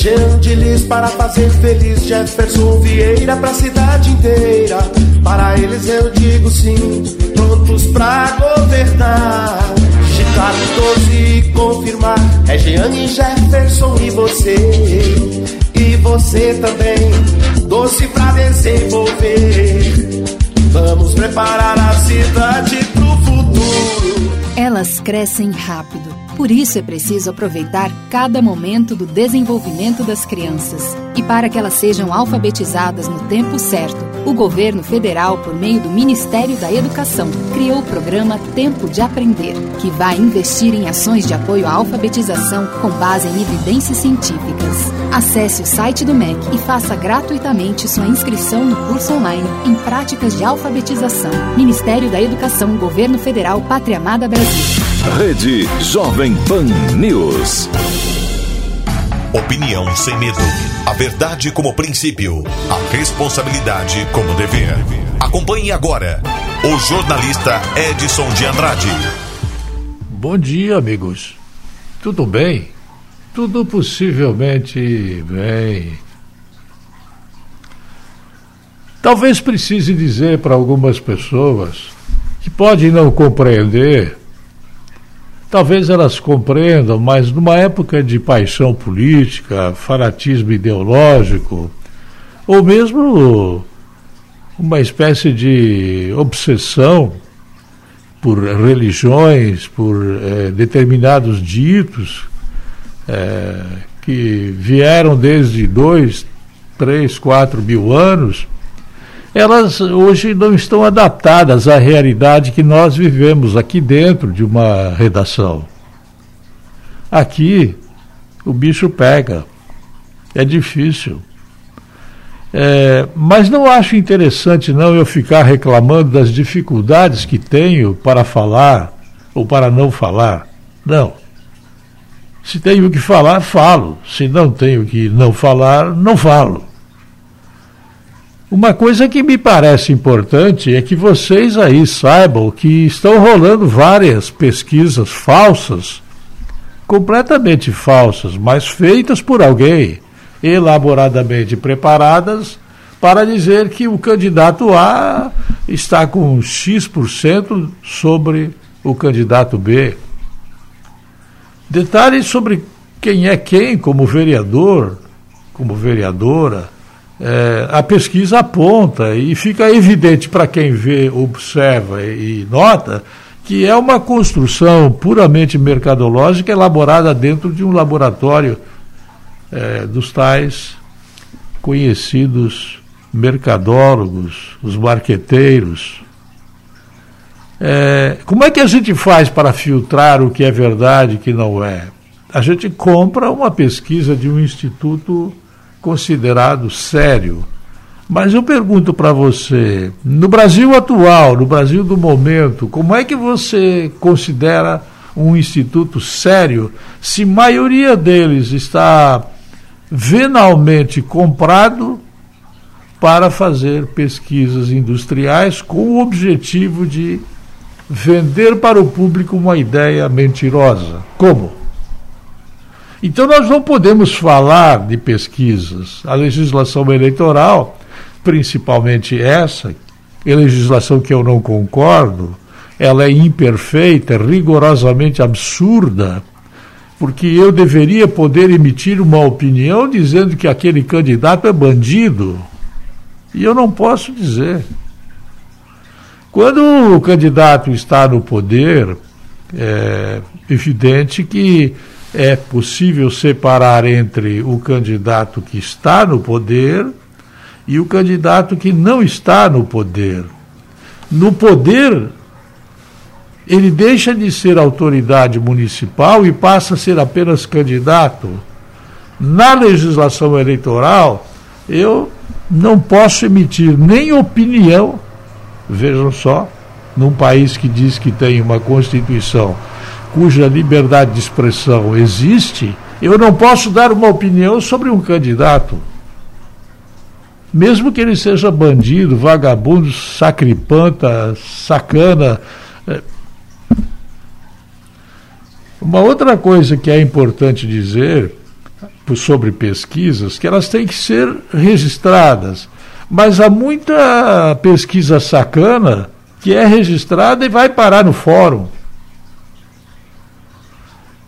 Jean de Lis para fazer feliz Jefferson Vieira pra cidade inteira. Para eles eu digo sim Prontos pra governar. Digitar todos e confirmar É Jean e Jefferson e você. E você também Doce pra desenvolver. Vamos preparar a cidade pro futuro.
Elas crescem rápido por isso é preciso aproveitar cada momento do desenvolvimento das crianças. E para que elas sejam alfabetizadas no tempo certo, o governo federal, por meio do Ministério da Educação, criou o programa Tempo de Aprender, que vai investir em ações de apoio à alfabetização com base em evidências científicas. Acesse o site do MEC e faça gratuitamente sua inscrição no curso online em Práticas de Alfabetização. Ministério da Educação, Governo Federal, Pátria Amada Brasil.
Rede Jovem Pan News. Opinião sem medo. A verdade como princípio. A responsabilidade como dever. Acompanhe agora o jornalista Edson de Andrade.
Bom dia, amigos. Tudo bem? Tudo possivelmente bem. Talvez precise dizer para algumas pessoas que podem não compreender Talvez elas compreendam, mas numa época de paixão política, fanatismo ideológico, ou mesmo uma espécie de obsessão por religiões, por eh, determinados ditos eh, que vieram desde dois, três, quatro mil anos, elas hoje não estão adaptadas à realidade que nós vivemos aqui dentro de uma redação. Aqui o bicho pega, é difícil. É, mas não acho interessante não eu ficar reclamando das dificuldades que tenho para falar ou para não falar. Não. Se tenho que falar, falo. Se não tenho que não falar, não falo. Uma coisa que me parece importante é que vocês aí saibam que estão rolando várias pesquisas falsas, completamente falsas, mas feitas por alguém, elaboradamente preparadas, para dizer que o candidato A está com X% sobre o candidato B. Detalhes sobre quem é quem como vereador, como vereadora é, a pesquisa aponta e fica evidente para quem vê, observa e nota que é uma construção puramente mercadológica elaborada dentro de um laboratório é, dos tais conhecidos mercadólogos, os marqueteiros. É, como é que a gente faz para filtrar o que é verdade e o que não é? A gente compra uma pesquisa de um instituto considerado sério. Mas eu pergunto para você, no Brasil atual, no Brasil do momento, como é que você considera um instituto sério se maioria deles está venalmente comprado para fazer pesquisas industriais com o objetivo de vender para o público uma ideia mentirosa? Como? Então nós não podemos falar de pesquisas. A legislação eleitoral, principalmente essa, é legislação que eu não concordo, ela é imperfeita, rigorosamente absurda, porque eu deveria poder emitir uma opinião dizendo que aquele candidato é bandido. E eu não posso dizer. Quando o candidato está no poder, é evidente que é possível separar entre o candidato que está no poder e o candidato que não está no poder. No poder, ele deixa de ser autoridade municipal e passa a ser apenas candidato. Na legislação eleitoral, eu não posso emitir nem opinião, vejam só, num país que diz que tem uma Constituição cuja liberdade de expressão existe, eu não posso dar uma opinião sobre um candidato. Mesmo que ele seja bandido, vagabundo, sacripanta, sacana. É. Uma outra coisa que é importante dizer sobre pesquisas, que elas têm que ser registradas. Mas há muita pesquisa sacana que é registrada e vai parar no fórum.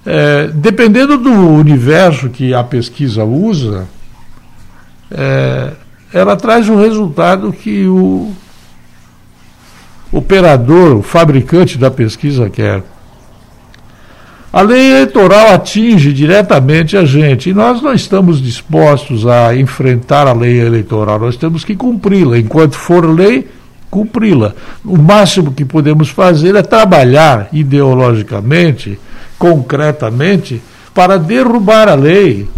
É, dependendo do universo que a pesquisa usa, é, ela traz um resultado que o operador, o fabricante da pesquisa quer. A lei eleitoral atinge diretamente a gente e nós não estamos dispostos a enfrentar a lei eleitoral, nós temos que cumpri-la. Enquanto for lei, cumpri-la. O máximo que podemos fazer é trabalhar ideologicamente concretamente para derrubar a lei,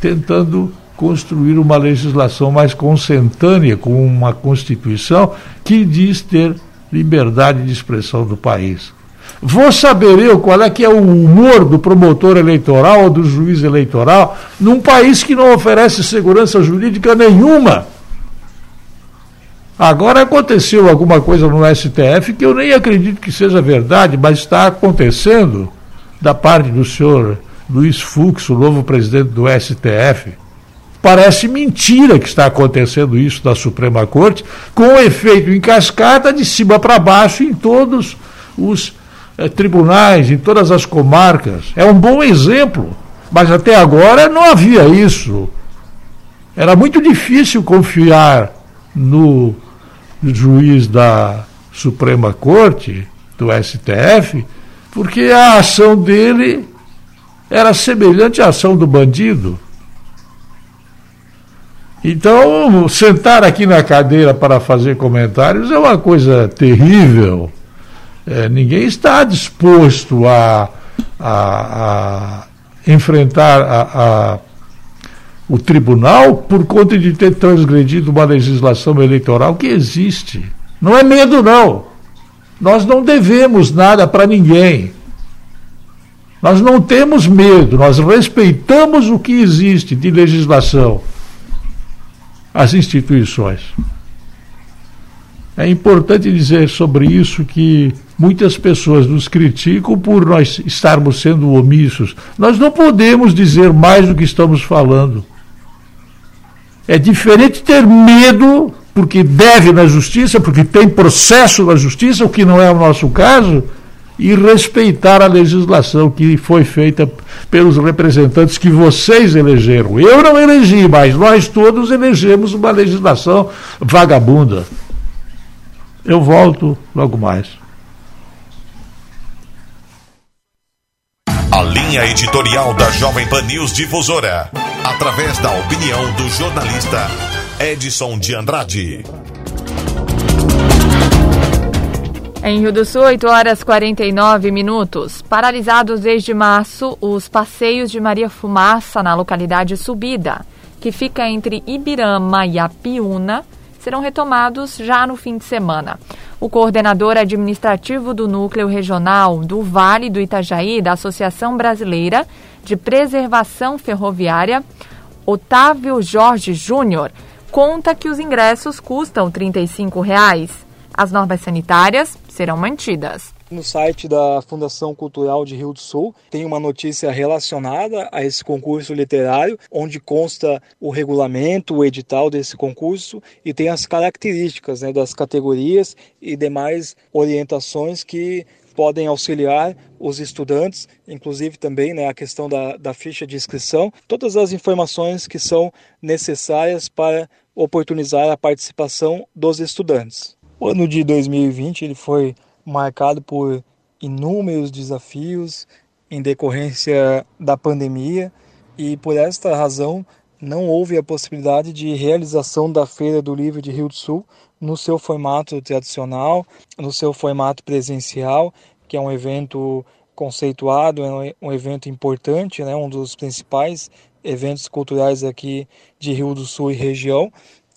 tentando construir uma legislação mais consentânea com uma Constituição que diz ter liberdade de expressão do país. Vou saber eu qual é que é o humor do promotor eleitoral ou do juiz eleitoral num país que não oferece segurança jurídica nenhuma. Agora aconteceu alguma coisa no STF que eu nem acredito que seja verdade, mas está acontecendo da parte do senhor Luiz Fux, o novo presidente do STF. Parece mentira que está acontecendo isso da Suprema Corte, com efeito em cascata de cima para baixo em todos os eh, tribunais, em todas as comarcas. É um bom exemplo, mas até agora não havia isso. Era muito difícil confiar no juiz da Suprema Corte, do STF, porque a ação dele era semelhante à ação do bandido. Então, sentar aqui na cadeira para fazer comentários é uma coisa terrível. É, ninguém está disposto a, a, a enfrentar a, a o tribunal por conta de ter transgredido uma legislação eleitoral que existe. Não é medo, não. Nós não devemos nada para ninguém. Nós não temos medo, nós respeitamos o que existe de legislação, as instituições. É importante dizer sobre isso que muitas pessoas nos criticam por nós estarmos sendo omissos. Nós não podemos dizer mais do que estamos falando. É diferente ter medo, porque deve na justiça, porque tem processo na justiça, o que não é o nosso caso, e respeitar a legislação que foi feita pelos representantes que vocês elegeram. Eu não elegi, mas nós todos elegemos uma legislação vagabunda. Eu volto logo mais.
A linha editorial da Jovem Pan News Difusora através da opinião do jornalista Edson de Andrade.
Em Rio do Sul, 8 horas 49 minutos. Paralisados desde março os passeios de Maria Fumaça na localidade Subida, que fica entre Ibirama e Apiúna, serão retomados já no fim de semana. O coordenador administrativo do Núcleo Regional do Vale do Itajaí, da Associação Brasileira de Preservação Ferroviária, Otávio Jorge Júnior, conta que os ingressos custam 35 reais. As normas sanitárias serão mantidas.
No site da Fundação Cultural de Rio do Sul tem uma notícia relacionada a esse concurso literário, onde consta o regulamento, o edital desse concurso e tem as características né, das categorias e demais orientações que podem auxiliar os estudantes, inclusive também né, a questão da, da ficha de inscrição, todas as informações que são necessárias para oportunizar a participação dos estudantes. O ano de 2020 ele foi marcado por inúmeros desafios em decorrência da pandemia e por esta razão não houve a possibilidade de realização da Feira do Livro de Rio do Sul no seu formato tradicional, no seu formato presencial, que é um evento conceituado, é um evento importante, né, um dos principais eventos culturais aqui de Rio do Sul e região,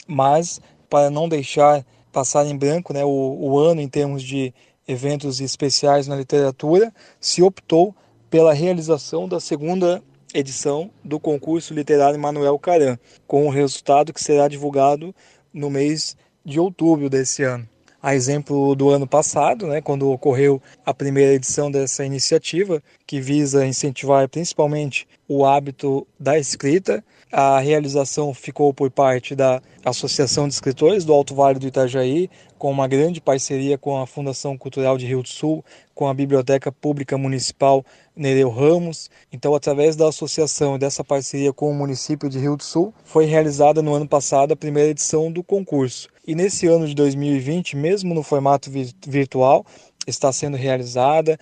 mas para não deixar passar em branco né, o, o ano em termos de eventos especiais na literatura, se optou pela realização da segunda edição do concurso literário Manuel Caran, com o resultado que será divulgado no mês de outubro desse ano. A exemplo do ano passado, né, quando ocorreu a primeira edição dessa iniciativa, que visa incentivar principalmente o hábito da escrita, a realização ficou por parte da Associação de Escritores do Alto Vale do Itajaí, com uma grande parceria com a Fundação Cultural de Rio do Sul, com a Biblioteca Pública Municipal Nereu Ramos. Então, através da associação e dessa parceria com o município de Rio do Sul, foi realizada no ano passado a primeira edição do concurso. E nesse ano de 2020, mesmo no formato virtual, está sendo realizada.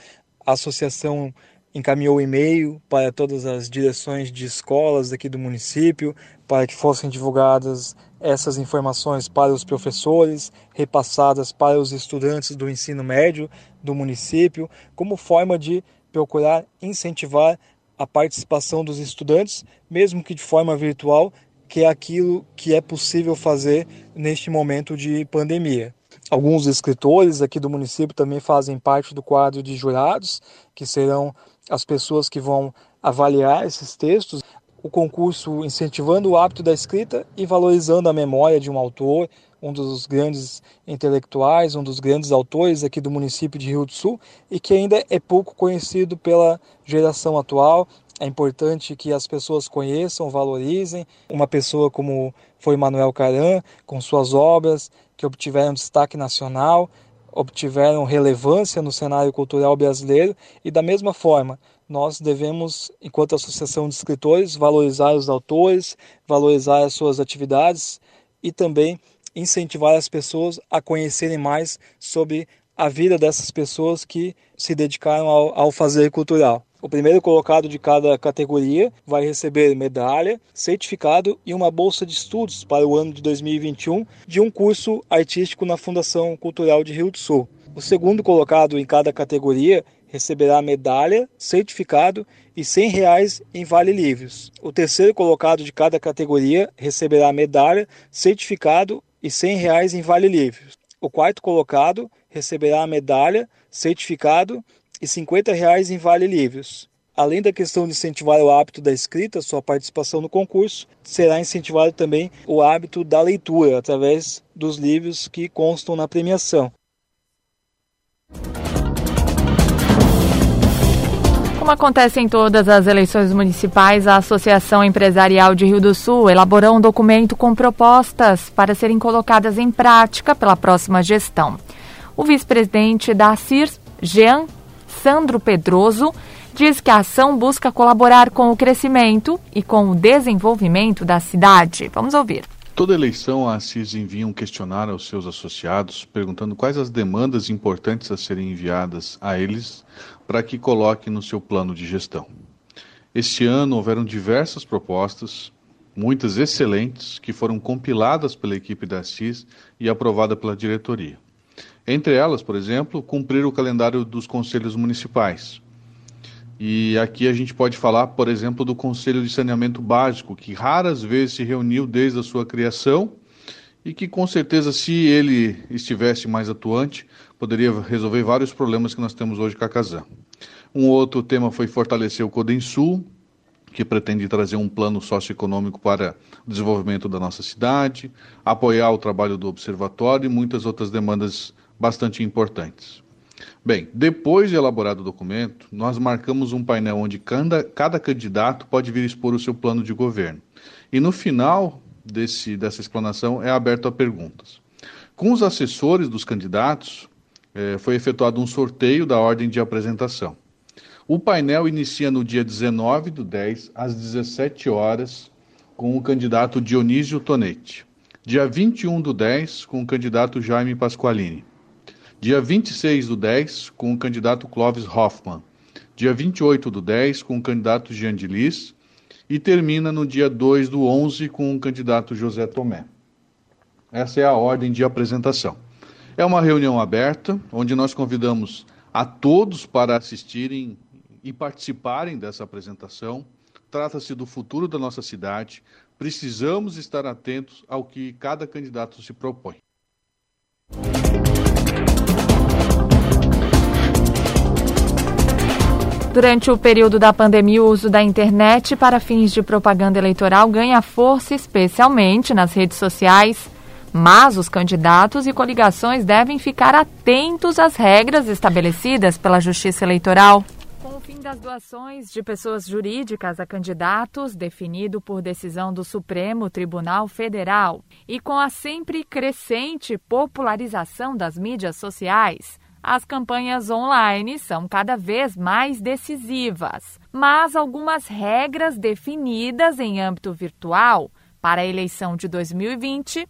A associação encaminhou e-mail para todas as direções de escolas aqui do município para que fossem divulgadas essas informações para os professores, repassadas para os estudantes do ensino médio do município, como forma de procurar incentivar a participação dos estudantes, mesmo que de forma virtual, que é aquilo que é possível fazer neste momento de pandemia. Alguns escritores aqui do município também fazem parte do quadro de jurados, que serão as pessoas que vão avaliar esses textos. O concurso incentivando o hábito da escrita e valorizando a memória de um autor, um dos grandes intelectuais, um dos grandes autores aqui do município de Rio do Sul e que ainda é pouco conhecido pela geração atual. É importante que as pessoas conheçam, valorizem. Uma pessoa como foi Manuel Caran, com suas obras que obtiveram destaque nacional, obtiveram relevância no cenário cultural brasileiro e da mesma forma nós devemos, enquanto associação de escritores, valorizar os autores, valorizar as suas atividades e também incentivar as pessoas a conhecerem mais sobre a vida dessas pessoas que se dedicaram ao, ao fazer cultural. O primeiro colocado de cada categoria vai receber medalha, certificado e uma bolsa de estudos para o ano de 2021 de um curso artístico na Fundação Cultural de Rio do Sul. O segundo colocado em cada categoria receberá medalha, certificado e 100 reais em vale livros. O terceiro colocado de cada categoria receberá medalha, certificado e 100 reais em vale livros. O quarto colocado receberá medalha, certificado e 50 reais em vale livros. Além da questão de incentivar o hábito da escrita, sua participação no concurso, será incentivado também o hábito da leitura, através dos livros que constam na premiação.
Como acontece em todas as eleições municipais, a Associação Empresarial de Rio do Sul elaborou um documento com propostas para serem colocadas em prática pela próxima gestão. O vice-presidente da CIRS, Jean Sandro Pedroso, diz que a ação busca colaborar com o crescimento e com o desenvolvimento da cidade. Vamos ouvir.
Toda eleição, a Assis envia um questionário aos seus associados, perguntando quais as demandas importantes a serem enviadas a eles para que coloquem no seu plano de gestão. Este ano houveram diversas propostas, muitas excelentes, que foram compiladas pela equipe da Assis e aprovada pela diretoria. Entre elas, por exemplo, cumprir o calendário dos conselhos municipais. E aqui a gente pode falar, por exemplo, do Conselho de Saneamento Básico, que raras vezes se reuniu desde a sua criação e que, com certeza, se ele estivesse mais atuante, poderia resolver vários problemas que nós temos hoje com a Casan. Um outro tema foi fortalecer o Codensul, que pretende trazer um plano socioeconômico para o desenvolvimento da nossa cidade, apoiar o trabalho do observatório e muitas outras demandas bastante importantes. Bem, depois de elaborado o documento, nós marcamos um painel onde cada, cada candidato pode vir expor o seu plano de governo. E no final desse, dessa explanação é aberto a perguntas. Com os assessores dos candidatos, eh, foi efetuado um sorteio da ordem de apresentação. O painel inicia no dia 19 do 10, às 17 horas, com o candidato Dionísio Tonetti. Dia 21 do 10, com o candidato Jaime Pasqualini. Dia 26 do 10, com o candidato Clóvis Hoffmann. Dia 28 do 10, com o candidato Jean de Lis. E termina no dia 2 do 11, com o candidato José Tomé. Essa é a ordem de apresentação. É uma reunião aberta, onde nós convidamos a todos para assistirem e participarem dessa apresentação. Trata-se do futuro da nossa cidade. Precisamos estar atentos ao que cada candidato se propõe.
Durante o período da pandemia, o uso da internet para fins de propaganda eleitoral ganha força, especialmente nas redes sociais. Mas os candidatos e coligações devem ficar atentos às regras estabelecidas pela Justiça Eleitoral. Com o fim das doações de pessoas jurídicas a candidatos, definido por decisão do Supremo Tribunal Federal, e com a sempre crescente popularização das mídias sociais, as campanhas online são cada vez mais decisivas. Mas algumas regras definidas em âmbito virtual para a eleição de 2020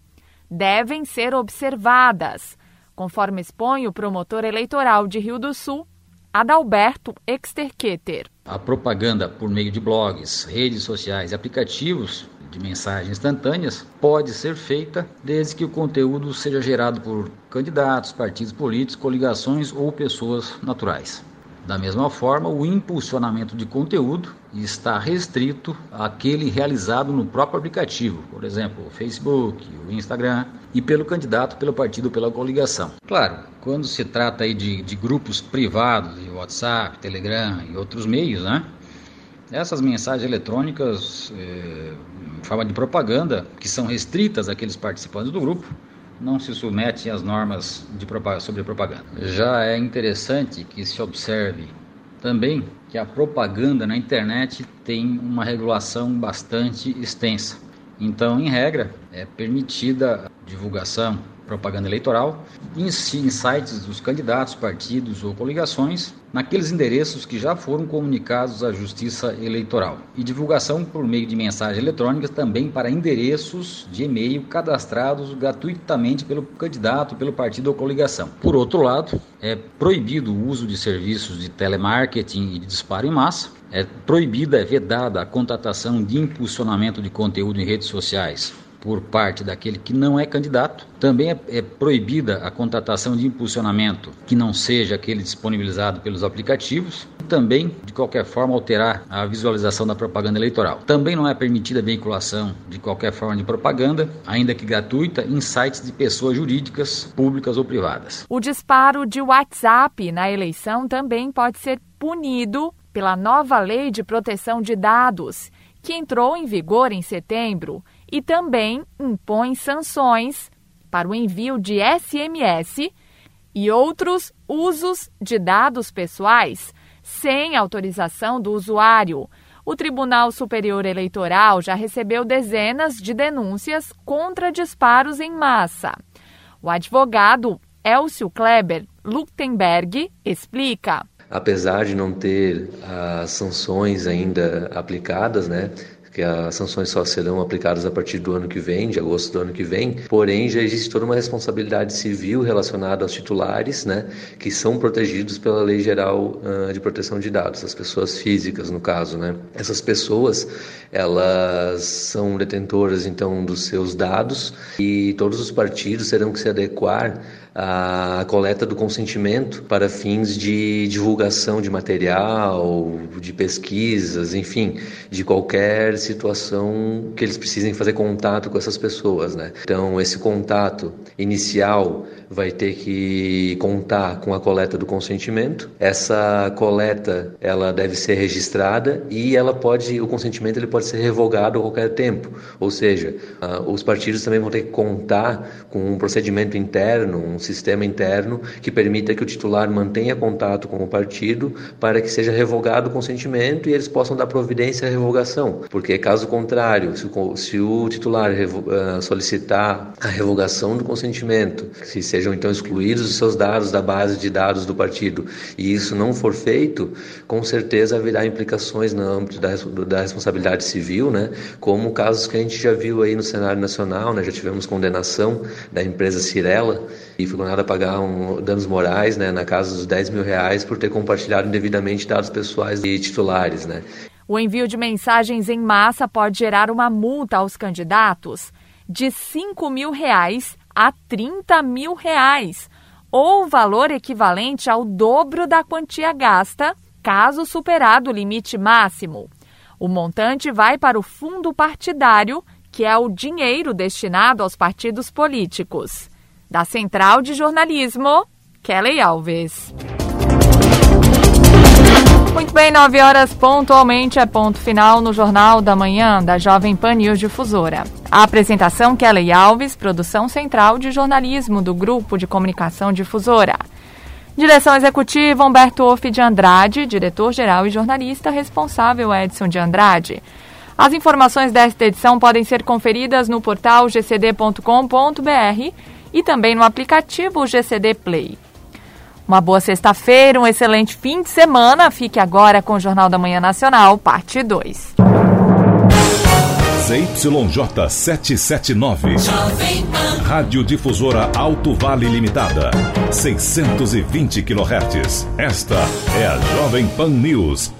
devem ser observadas, conforme expõe o promotor eleitoral de Rio do Sul, Adalberto Exterqueter.
A propaganda por meio de blogs, redes sociais e aplicativos de mensagens instantâneas pode ser feita desde que o conteúdo seja gerado por candidatos, partidos políticos, coligações ou pessoas naturais. Da mesma forma, o impulsionamento de conteúdo está restrito àquele realizado no próprio aplicativo, por exemplo, o Facebook, o Instagram, e pelo candidato, pelo partido, pela coligação. Claro, quando se trata aí de, de grupos privados, de WhatsApp, Telegram e outros meios, né? Essas mensagens eletrônicas, eh, em forma de propaganda, que são restritas àqueles participantes do grupo, não se submete às normas de sobre propaganda. Já é interessante que se observe também que a propaganda na internet tem uma regulação bastante extensa. Então, em regra, é permitida a divulgação propaganda eleitoral em, em sites dos candidatos, partidos ou coligações, naqueles endereços que já foram comunicados à Justiça Eleitoral. E divulgação por meio de mensagens eletrônicas também para endereços de e-mail cadastrados gratuitamente pelo candidato, pelo partido ou coligação. Por outro lado, é proibido o uso de serviços de telemarketing e de disparo em massa. É proibida, é vedada a contratação de impulsionamento de conteúdo em redes sociais por parte daquele que não é candidato. Também é, é, proibida a contratação de impulsionamento que não seja aquele disponibilizado pelos aplicativos. E também, de qualquer forma, alterar a visualização da propaganda eleitoral. Também não é permitida a veiculação de qualquer forma de propaganda, ainda que gratuita, em sites de pessoas jurídicas, públicas ou privadas.
O disparo de WhatsApp na eleição também pode ser punido pela nova Lei de Proteção de Dados, que entrou em vigor em setembro e também impõe sanções para o envio de SMS e outros usos de dados pessoais sem autorização do usuário. O Tribunal Superior Eleitoral já recebeu dezenas de denúncias contra disparos em massa. O advogado Elcio Kleber Luktenberg explica.
Apesar de não ter as sanções ainda aplicadas, né, que as sanções só serão aplicadas a partir do ano que vem, de agosto do ano que vem. Porém, já existe toda uma responsabilidade civil relacionada aos titulares, né, que são protegidos pela Lei Geral uh, de Proteção de Dados, as pessoas físicas, no caso, né. Essas pessoas, elas são detentoras, então, dos seus dados e todos os partidos terão que se adequar a coleta do consentimento para fins de divulgação de material, de pesquisas, enfim, de qualquer situação que eles precisem fazer contato com essas pessoas, né? Então, esse contato inicial vai ter que contar com a coleta do consentimento. Essa coleta, ela deve ser registrada e ela pode, o consentimento ele pode ser revogado a qualquer tempo. Ou seja, uh, os partidos também vão ter que contar com um procedimento interno, um sistema interno que permita que o titular mantenha contato com o partido para que seja revogado o consentimento e eles possam dar providência à revogação. Porque, caso contrário, se o, se o titular uh, solicitar a revogação do consentimento, se sejam então excluídos os seus dados da base de dados do partido e isso não for feito, com certeza haverá implicações no âmbito da, da responsabilidade civil, né? como casos que a gente já viu aí no cenário nacional, né? já tivemos condenação da empresa Cirela e foi condenada a pagar um, danos morais né? na casa dos 10 mil reais por ter compartilhado indevidamente dados pessoais e titulares. Né?
O envio de mensagens em massa pode gerar uma multa aos candidatos de 5 mil reais a 30 mil reais, ou valor equivalente ao dobro da quantia gasta, caso superado o limite máximo. O montante vai para o fundo partidário, que é o dinheiro destinado aos partidos políticos. Da Central de Jornalismo, Kelly Alves. Muito bem, 9 horas pontualmente é ponto final no Jornal da Manhã da Jovem Pan News Difusora. A apresentação Kelly Alves, produção central de jornalismo do Grupo de Comunicação Difusora. Direção executiva Humberto Off de Andrade, diretor-geral e jornalista responsável Edson de Andrade. As informações desta edição podem ser conferidas no portal gcd.com.br e também no aplicativo GCD Play. Uma boa sexta-feira, um excelente fim de semana. Fique agora com o Jornal da Manhã Nacional, parte 2.
ZYJ 779. Rádio Difusora Alto Vale Limitada. 620 kHz. Esta é a Jovem Pan News